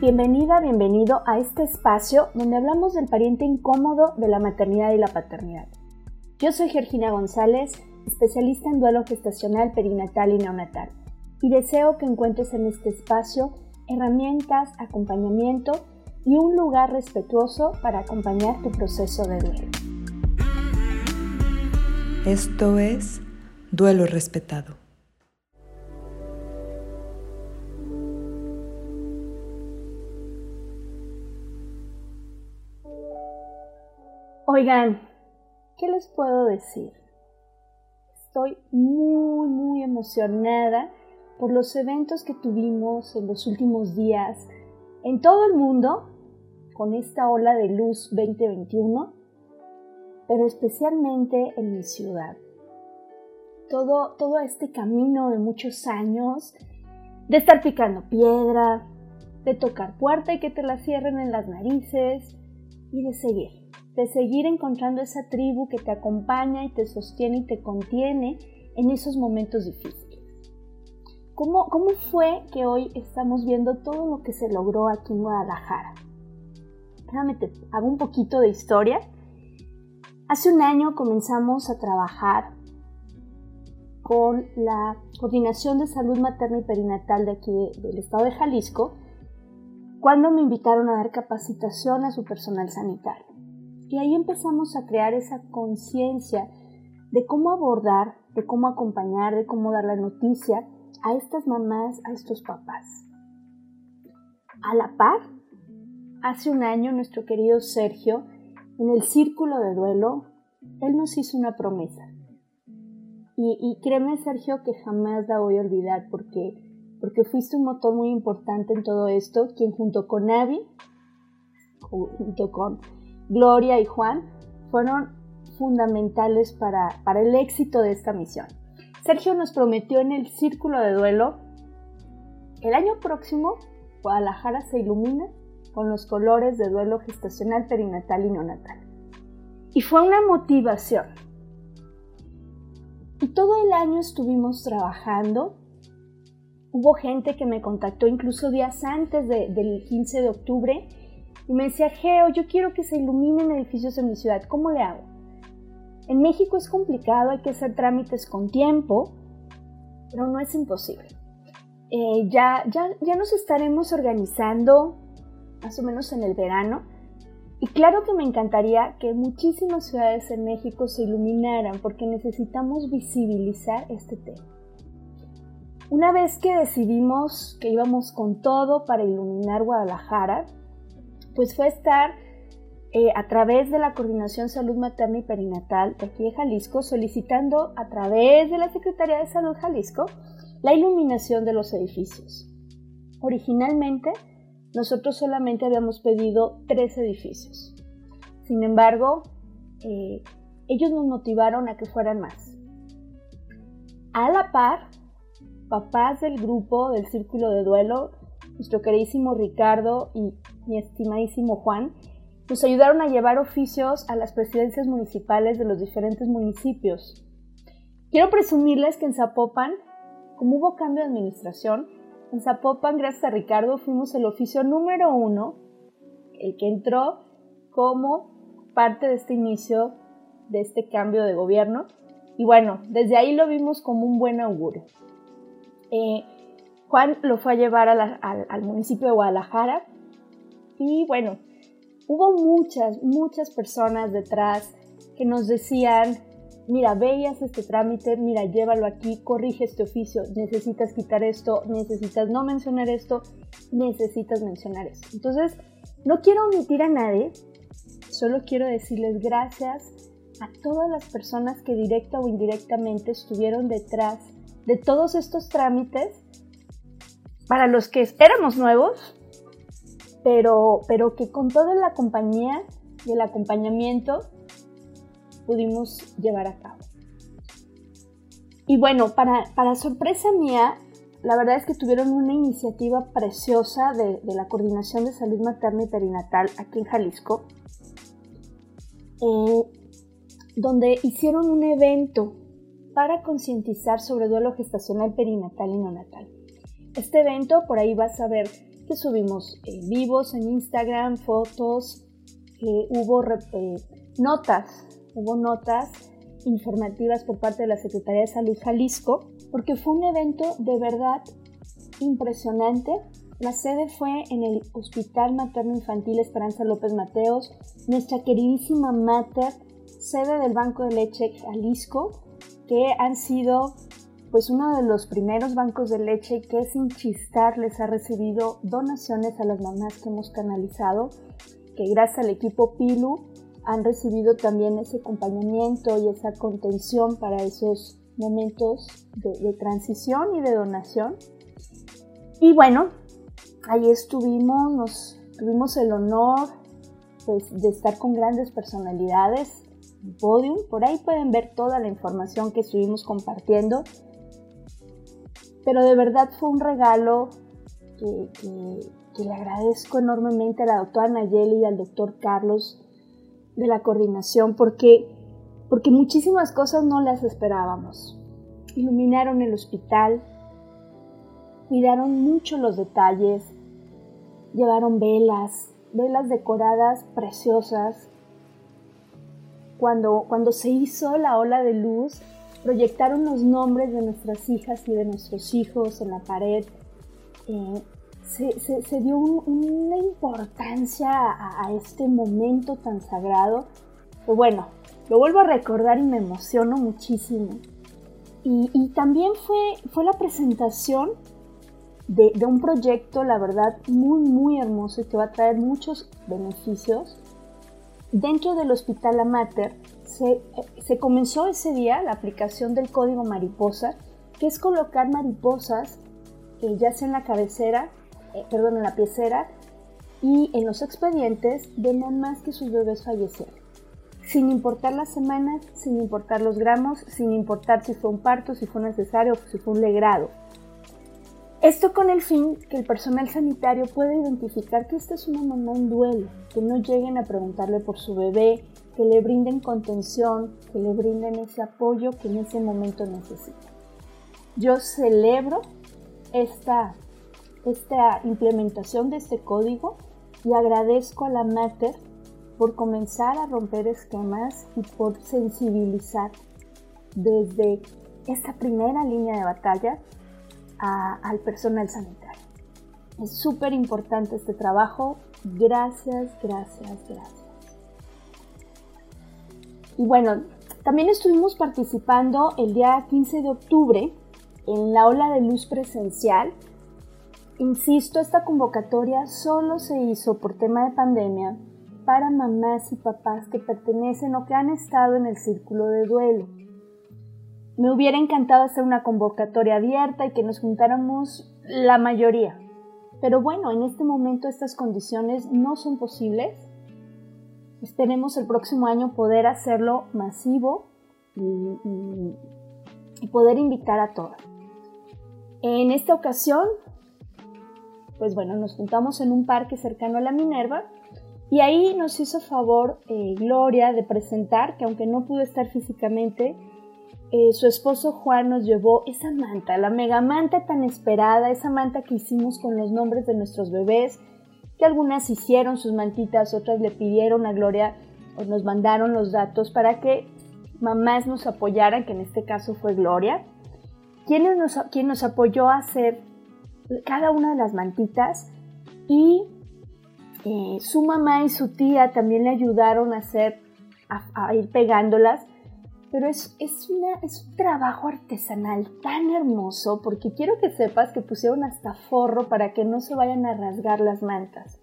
Bienvenida, bienvenido a este espacio donde hablamos del pariente incómodo de la maternidad y la paternidad. Yo soy Georgina González, especialista en duelo gestacional, perinatal y neonatal, y deseo que encuentres en este espacio herramientas, acompañamiento y un lugar respetuoso para acompañar tu proceso de duelo. Esto es Duelo Respetado. Oigan, ¿qué les puedo decir? Estoy muy, muy emocionada por los eventos que tuvimos en los últimos días en todo el mundo con esta ola de luz 2021, pero especialmente en mi ciudad. Todo, todo este camino de muchos años, de estar picando piedra, de tocar puerta y que te la cierren en las narices y de seguir de seguir encontrando esa tribu que te acompaña y te sostiene y te contiene en esos momentos difíciles. ¿Cómo, ¿Cómo fue que hoy estamos viendo todo lo que se logró aquí en Guadalajara? Déjame te hago un poquito de historia. Hace un año comenzamos a trabajar con la Coordinación de Salud Materna y Perinatal de aquí del estado de Jalisco, cuando me invitaron a dar capacitación a su personal sanitario. Y ahí empezamos a crear esa conciencia de cómo abordar, de cómo acompañar, de cómo dar la noticia a estas mamás, a estos papás. A la par, hace un año nuestro querido Sergio, en el círculo de duelo, él nos hizo una promesa. Y, créeme, Sergio, que jamás la voy a olvidar porque, porque fuiste un motor muy importante en todo esto, quien junto con Abby, junto con Gloria y Juan fueron fundamentales para, el éxito de esta misión. Sergio nos prometió en el círculo de duelo, el año próximo Guadalajara se ilumina con los colores de duelo gestacional, perinatal y neonatal. Y fue una motivación. Y todo el año estuvimos trabajando. Hubo gente que me contactó incluso días antes del 15 de octubre y me decía, Geo, yo quiero que se iluminen edificios en mi ciudad, ¿cómo le hago? En México es complicado, hay que hacer trámites con tiempo, pero no es imposible. Eh, ya, ya, ya nos estaremos organizando más o menos en el verano. Y claro que me encantaría que muchísimas ciudades en México se iluminaran porque necesitamos visibilizar este tema. Una vez que decidimos que íbamos con todo para iluminar Guadalajara, pues fue estar eh, a través de la Coordinación Salud Materna y Perinatal de aquí de Jalisco, solicitando a través de la Secretaría de Salud Jalisco la iluminación de los edificios. Originalmente, nosotros solamente habíamos pedido tres edificios. Sin embargo, eh, ellos nos motivaron a que fueran más. A la par, papás del grupo del Círculo de Duelo nuestro queridísimo Ricardo y mi estimadísimo Juan, nos ayudaron a llevar oficios a las presidencias municipales de los diferentes municipios. Quiero presumirles que en Zapopan, como hubo cambio de administración, en Zapopan, gracias a Ricardo, fuimos el oficio número uno, el que entró como parte de este inicio, de este cambio de gobierno. Y bueno, desde ahí lo vimos como un buen augurio. Eh, Juan lo fue a llevar al, municipio de Guadalajara y bueno, hubo muchas, muchas personas detrás que nos decían, mira, veías este trámite, mira, llévalo aquí, corrige este oficio, necesitas quitar esto, necesitas no mencionar esto, necesitas mencionar esto. Entonces, no quiero omitir a nadie, solo quiero decirles gracias a todas las personas que directa o indirectamente estuvieron detrás de todos estos trámites para los que éramos nuevos, pero, pero que con toda la compañía y el acompañamiento pudimos llevar a cabo. Y bueno, para, para sorpresa mía, la verdad es que tuvieron una iniciativa preciosa de, la Coordinación de Salud Materna y Perinatal aquí en Jalisco, eh, donde hicieron un evento para concientizar sobre duelo gestacional perinatal y neonatal. Este evento, por ahí vas a ver subimos eh, vivos en Instagram, fotos, hubo eh, notas, hubo notas informativas por parte de la Secretaría de Salud Jalisco, porque fue un evento de verdad impresionante. La sede fue en el Hospital Materno Infantil Esperanza López Mateos, nuestra queridísima Mater, sede del Banco de Leche Jalisco, que han sido pues uno de los primeros bancos de leche que sin chistar les ha recibido donaciones a las mamás que hemos canalizado, que gracias al equipo PILU han recibido también ese acompañamiento y esa contención para esos momentos de, transición y de donación. Y bueno, ahí estuvimos, nos tuvimos el honor pues, de estar con grandes personalidades podium. Por ahí pueden ver toda la información que estuvimos compartiendo. Pero de verdad fue un regalo que, que le agradezco enormemente a la doctora Nayeli y al doctor Carlos de la coordinación porque, porque muchísimas cosas no las esperábamos. Iluminaron el hospital, cuidaron mucho los detalles, llevaron velas, velas decoradas preciosas. Cuando, cuando se hizo la ola de luz, proyectaron los nombres de nuestras hijas y de nuestros hijos en la pared. Eh, se, dio una importancia a, este momento tan sagrado. Pero bueno, lo vuelvo a recordar y me emociono muchísimo. Y, también fue, fue la presentación de, un proyecto, la verdad, muy, muy hermoso y que va a traer muchos beneficios. Dentro del Hospital Amater se, se comenzó ese día la aplicación del código mariposa, que es colocar mariposas eh, ya sea en la cabecera eh, perdón, en la piecera y en los expedientes de más que sus bebés fallecieron. Sin importar las semanas, sin importar los gramos, sin importar si fue un parto, si fue necesario si fue un legrado. Esto con el fin que el personal sanitario pueda identificar que esta es una mamá en duelo, que no lleguen a preguntarle por su bebé, que le brinden contención, que le brinden ese apoyo que en ese momento necesita. Yo celebro esta esta implementación de este código y agradezco a la Mater por comenzar a romper esquemas y por sensibilizar desde esta primera línea de batalla al personal sanitario. Es súper importante este trabajo. Gracias, gracias, gracias. Y bueno, también estuvimos participando el día 15 de octubre en la ola de luz presencial Insisto, esta convocatoria solo se hizo por tema de pandemia para mamás y papás que pertenecen o que han estado en el círculo de duelo. Me hubiera encantado hacer una convocatoria abierta y que nos juntáramos la mayoría. Pero bueno, en este momento estas condiciones no son posibles. Esperemos el próximo año poder hacerlo masivo y, poder invitar a todos. En esta ocasión pues bueno, nos juntamos en un parque cercano a la Minerva y ahí nos hizo favor eh, Gloria de presentar que aunque no pudo estar físicamente, eh, su esposo Juan nos llevó esa manta, la mega manta tan esperada, esa manta que hicimos con los nombres de nuestros bebés, que algunas hicieron sus mantitas, otras le pidieron a Gloria o nos mandaron los datos para que mamás nos apoyaran, que en este caso fue Gloria, quien nos, quien nos apoyó a hacer cada una de las mantitas y eh, su mamá y su tía también le ayudaron a hacer, a, ir pegándolas, pero es, es, un trabajo artesanal tan hermoso porque quiero que sepas que pusieron hasta forro para que no se vayan a rasgar las mantas.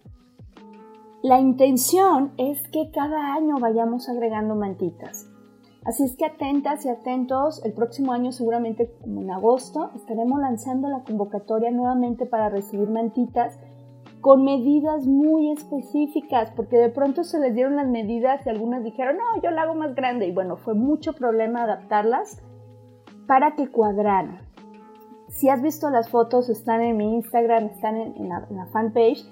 La intención es que cada año vayamos agregando mantitas. Así es que atentas y atentos, el próximo año seguramente como en agosto estaremos lanzando la convocatoria nuevamente para recibir mantitas con medidas muy específicas, porque de pronto se les dieron las medidas y algunas dijeron, no, yo la hago más grande y bueno, fue mucho problema adaptarlas para que cuadraran. Si has visto las fotos, están en mi Instagram, están en, la, en la fanpage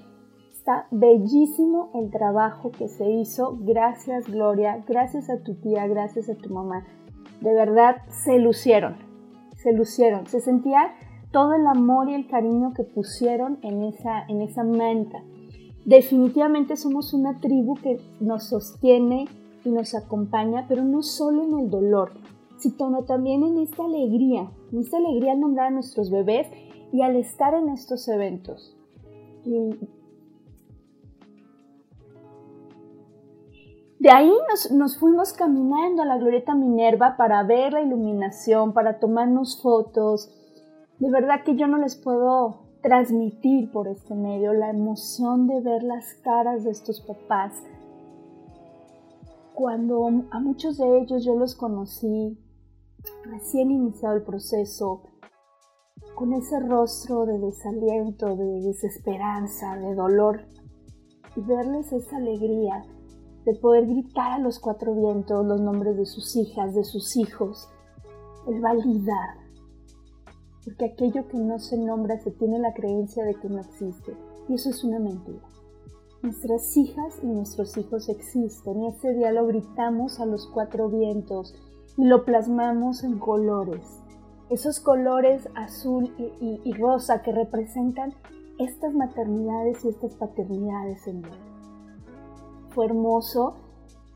Está bellísimo el trabajo que se hizo. Gracias Gloria, gracias a tu tía, gracias a tu mamá. De verdad, se lucieron, se lucieron. Se sentía todo el amor y el cariño que pusieron en esa, en esa manta. Definitivamente somos una tribu que nos sostiene y nos acompaña, pero no solo en el dolor, sino también en esta alegría, en esta alegría al nombrar a nuestros bebés y al estar en estos eventos. de ahí nos, nos, fuimos caminando a la Glorieta Minerva para ver la iluminación, para tomarnos fotos. De verdad que yo no les puedo transmitir por este medio la emoción de ver las caras de estos papás. Cuando a muchos de ellos yo los conocí recién iniciado el proceso, con ese rostro de desaliento, de desesperanza, de dolor, y verles esa alegría de poder gritar a los cuatro vientos los nombres de sus hijas, de sus hijos, el validar, porque aquello que no se nombra se tiene la creencia de que no existe, y eso es una mentira. Nuestras hijas y nuestros hijos existen, y ese día lo gritamos a los cuatro vientos y lo plasmamos en colores. Esos colores azul y, rosa que representan estas maternidades y estas paternidades en mí. Fue hermoso.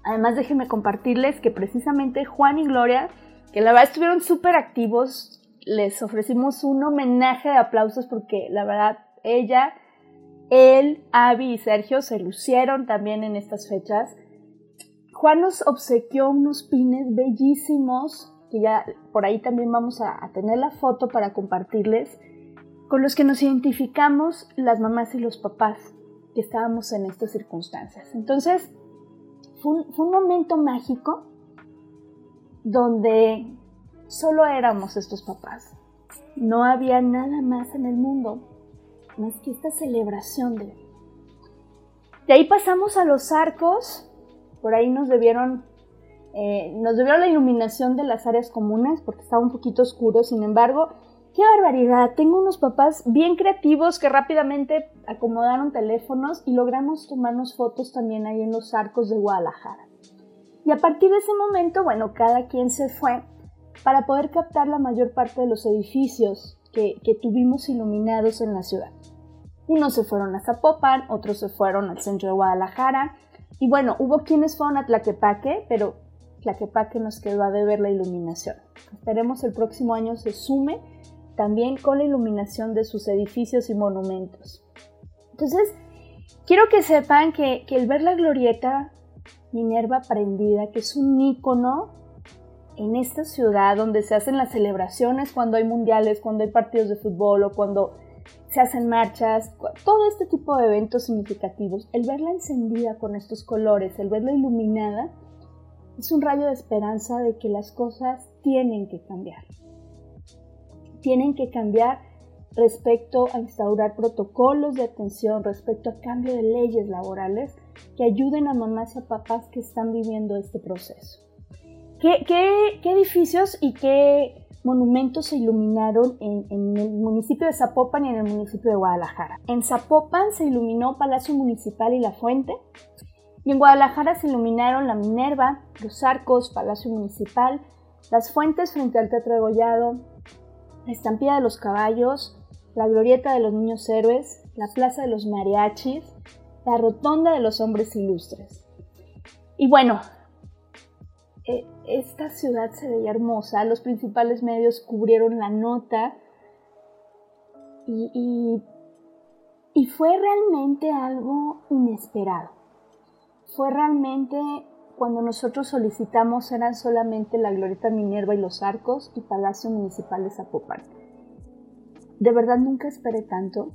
Además, déjenme compartirles que precisamente Juan y Gloria, que la verdad estuvieron súper activos les ofrecimos un homenaje de aplausos porque la verdad ella, él, Abby y Sergio se lucieron también en estas fechas. Juan nos obsequió unos pines bellísimos, que ya por ahí también vamos a, tener la foto para compartirles, con los que nos identificamos las mamás y los papás que estábamos en estas circunstancias. Entonces, fue un momento mágico donde Solo éramos estos papás. No había nada más en el mundo más que esta celebración de... De ahí pasamos a los arcos, por ahí nos debieron, eh, nos debieron la iluminación de las áreas comunes porque estaba un poquito oscuro, sin embargo, qué barbaridad, tengo unos papás bien creativos que rápidamente acomodaron teléfonos y logramos tomarnos fotos también ahí en los arcos de Guadalajara. Y a partir de ese momento, bueno, cada quien se fue para poder captar la mayor parte de los edificios que, tuvimos iluminados en la ciudad. Unos se fueron a Zapopan, otros se fueron al centro de Guadalajara, y bueno, hubo quienes fueron a Tlaquepaque, pero Tlaquepaque nos quedó a deber la iluminación. Esperemos el próximo año se sume también con la iluminación de sus edificios y monumentos. Entonces, quiero que sepan que, el ver la glorieta Minerva prendida, que es un ícono en esta ciudad donde se hacen las celebraciones cuando hay mundiales, cuando hay partidos de fútbol o cuando se hacen marchas, todo este tipo de eventos significativos, el verla encendida con estos colores, el verla iluminada, es un rayo de esperanza de que las cosas tienen que cambiar. Tienen que cambiar respecto a instaurar protocolos de atención, respecto a cambio de leyes laborales que ayuden a mamás y a papás que están viviendo este proceso. ¿Qué, edificios y qué monumentos se iluminaron en, el municipio de Zapopan y en el municipio de Guadalajara? En Zapopan se iluminó Palacio Municipal y La Fuente. Y en Guadalajara se iluminaron la Minerva, los arcos, Palacio Municipal, las fuentes frente al Teatro de Gollado, la estampida de los caballos, la glorieta de los niños héroes, la plaza de los mariachis, la rotonda de los hombres ilustres. Y bueno, esta ciudad se veía hermosa, los principales medios cubrieron la nota y, y, fue realmente algo inesperado. Fue realmente cuando nosotros solicitamos eran solamente la Glorieta Minerva y los Arcos y Palacio Municipal de Zapopan. De verdad nunca esperé tanto,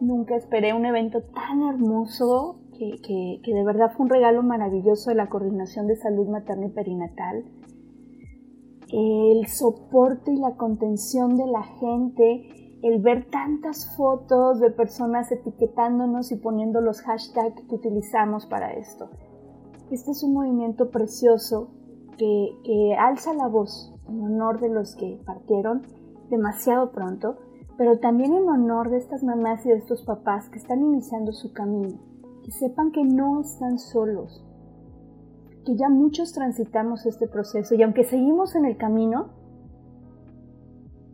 nunca esperé un evento tan hermoso que, de verdad fue un regalo maravilloso de la Coordinación de Salud Materna y Perinatal. El soporte y la contención de la gente, el ver tantas fotos de personas etiquetándonos y poniendo los hashtags que utilizamos para esto. Este es un movimiento precioso que, alza la voz en honor de los que partieron demasiado pronto, pero también en honor de estas mamás y de estos papás que están iniciando su camino sepan que no están solos, que ya muchos transitamos este proceso y aunque seguimos en el camino,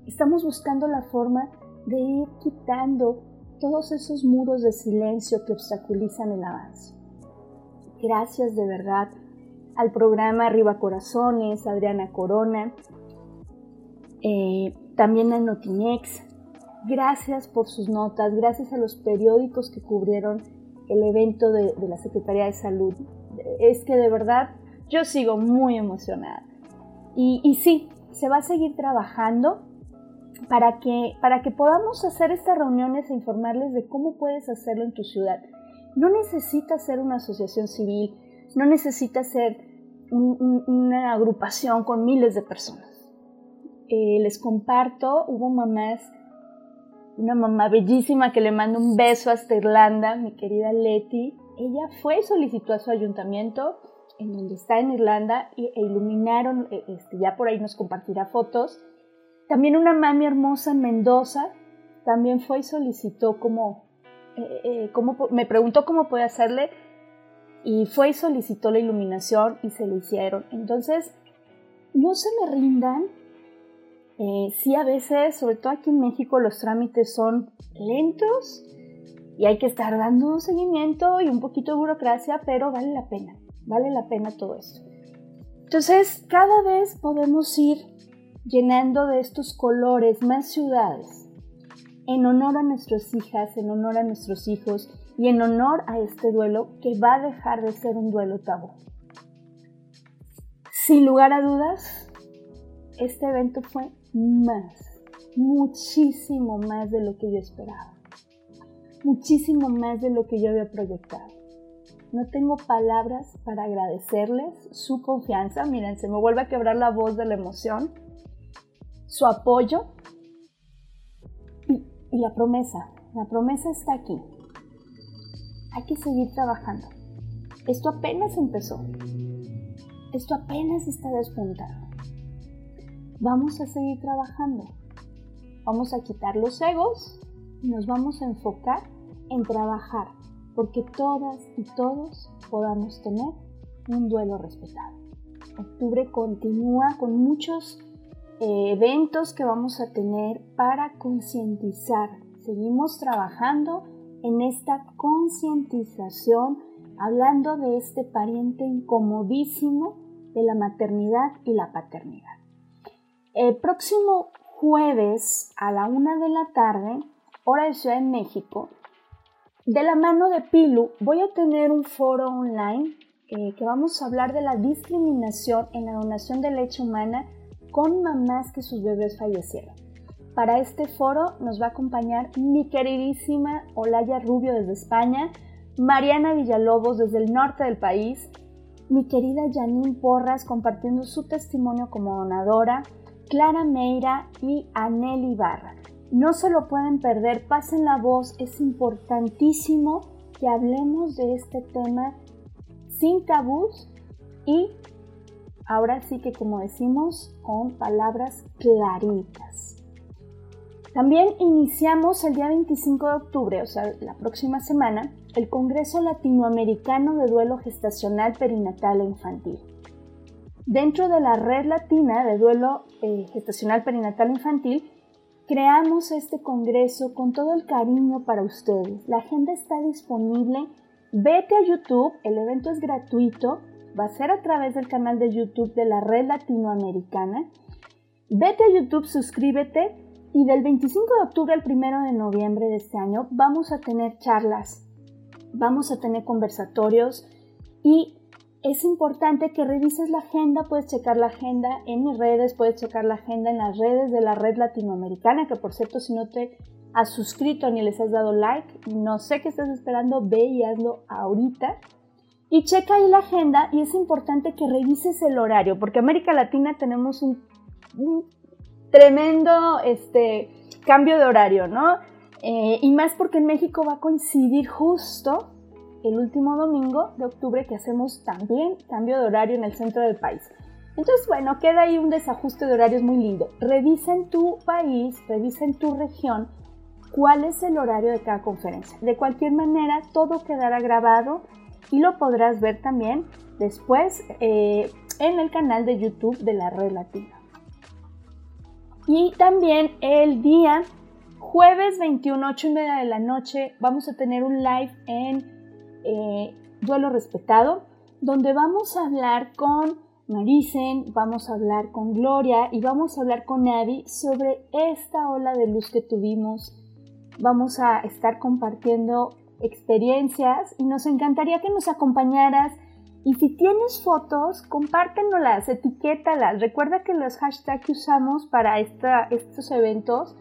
Estamos buscando la forma de ir quitando todos esos muros de silencio que obstaculizan el avance. Gracias de verdad al programa Arriba Corazones, Adriana Corona, eh, también a Notinex. Gracias por sus notas, gracias a los periódicos que cubrieron el evento de, la Secretaría de Salud. Es que de verdad yo sigo muy emocionada. Y, y sí, se va a seguir trabajando para que, para que podamos hacer estas reuniones e informarles de cómo puedes hacerlo en tu ciudad. No necesitas ser una asociación civil, no necesitas ser una agrupación con miles de personas. Eh, les comparto, hubo mamás, una mamá bellísima que le mando un beso hasta Irlanda, mi querida Leti. Ella fue y solicitó a su ayuntamiento, en donde está en Irlanda, e, iluminaron, e, este, ya por ahí nos compartirá fotos. También una mami hermosa en Mendoza, también fue y solicitó como, eh, eh, me preguntó cómo puede hacerle y fue y solicitó la iluminación y se le hicieron. Entonces, no se me rindan. Eh, sí, a veces, sobre todo aquí en México, los trámites son lentos y hay que estar dando un seguimiento y un poquito de burocracia, pero vale la pena, vale la pena todo esto. Entonces, cada vez podemos ir llenando de estos colores más ciudades en honor a nuestras hijas, en honor a nuestros hijos y en honor a este duelo que va a dejar de ser un duelo tabú. Sin lugar a dudas, este evento fue más, muchísimo más de lo que yo esperaba, muchísimo más de lo que yo había proyectado. No tengo palabras para agradecerles su confianza. Miren, se me vuelve a quebrar la voz de la emoción, su apoyo y, la promesa. La promesa está aquí hay que seguir trabajando. Esto apenas empezó. Esto apenas está despuntando. Vamos a seguir trabajando. Vamos a quitar los egos y nos vamos a enfocar en trabajar porque todas y todos podamos tener un duelo respetado. Octubre continúa con muchos eh, eventos que vamos a tener para concientizar. Seguimos trabajando en esta concientización, hablando de este pariente incomodísimo de la maternidad y la paternidad. El próximo jueves a la una de la tarde, hora de Ciudad de México, de la mano de Pilu, voy a tener un foro online eh, que vamos a hablar de la discriminación en la donación de leche humana con mamás que sus bebés fallecieron. Para este foro nos va a acompañar mi queridísima Olaya Rubio desde España, Mariana Villalobos desde el norte del país, mi querida Janine Porras compartiendo su testimonio como donadora, Clara Meira y Anel Barra. No se lo pueden perder, pasen la voz, es importantísimo que hablemos de este tema sin tabús y ahora sí que como decimos con palabras claritas. También iniciamos el día 25 de octubre, o sea, la próxima semana, el Congreso Latinoamericano de Duelo Gestacional Perinatal e Infantil. Dentro de la red latina de duelo eh, gestacional perinatal infantil, creamos este congreso con todo el cariño para ustedes. La agenda está disponible. Vete a YouTube, el evento es gratuito, va a ser a través del canal de YouTube de la red latinoamericana. Vete a YouTube, suscríbete y del 25 de octubre al 1 de noviembre de este año vamos a tener charlas, vamos a tener conversatorios y es importante que revises la agenda, puedes checar la agenda en mis redes, puedes checar la agenda en las redes de la red latinoamericana, que por cierto si no te has suscrito ni les has dado like, no sé qué estás esperando, ve y hazlo ahorita. Y checa ahí la agenda y es importante que revises el horario, porque América Latina tenemos un tremendo este, cambio de horario, ¿no? Eh, y más porque en México va a coincidir justo el último domingo de octubre que hacemos también cambio de horario en el centro del país. Entonces, bueno, queda ahí un desajuste de horarios muy lindo. Revisa en tu país, revisa en tu región cuál es el horario de cada conferencia. De cualquier manera, todo quedará grabado y lo podrás ver también después eh, en el canal de YouTube de la Red Latina. Y también el día jueves 21, 8 y media de la noche, vamos a tener un live en eh, Duelo Respetado, donde vamos a hablar con Marisen, vamos a hablar con Gloria y vamos a hablar con Abby sobre esta ola de luz que tuvimos. Vamos a estar compartiendo experiencias y nos encantaría que nos acompañaras. Y si tienes fotos, compártenoslas, etiquétalas. Recuerda que los hashtags que usamos para estos eventos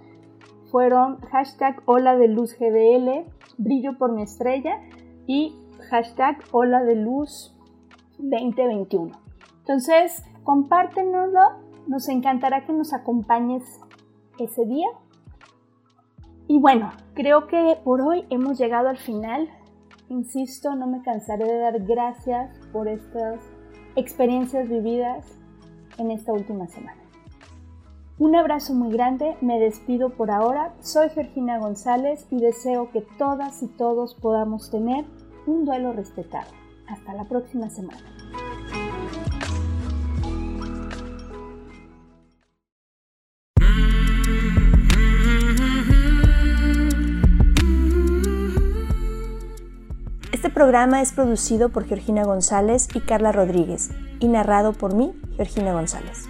fueron hashtag Ola de Luz GDL, Brillo por mi estrella y hashtag Ola de Luz 2021. Entonces, compártenoslo, nos encantará que nos acompañes ese día. Y bueno, creo que por hoy hemos llegado al final. Insisto, no me cansaré de dar gracias por estas experiencias vividas en esta última semana. Un abrazo muy grande, me despido por ahora, soy Georgina González y deseo que todas y todos podamos tener un duelo respetado. Hasta la próxima semana. programa es producido por Georgina González y Carla Rodríguez y narrado por mí, Georgina González.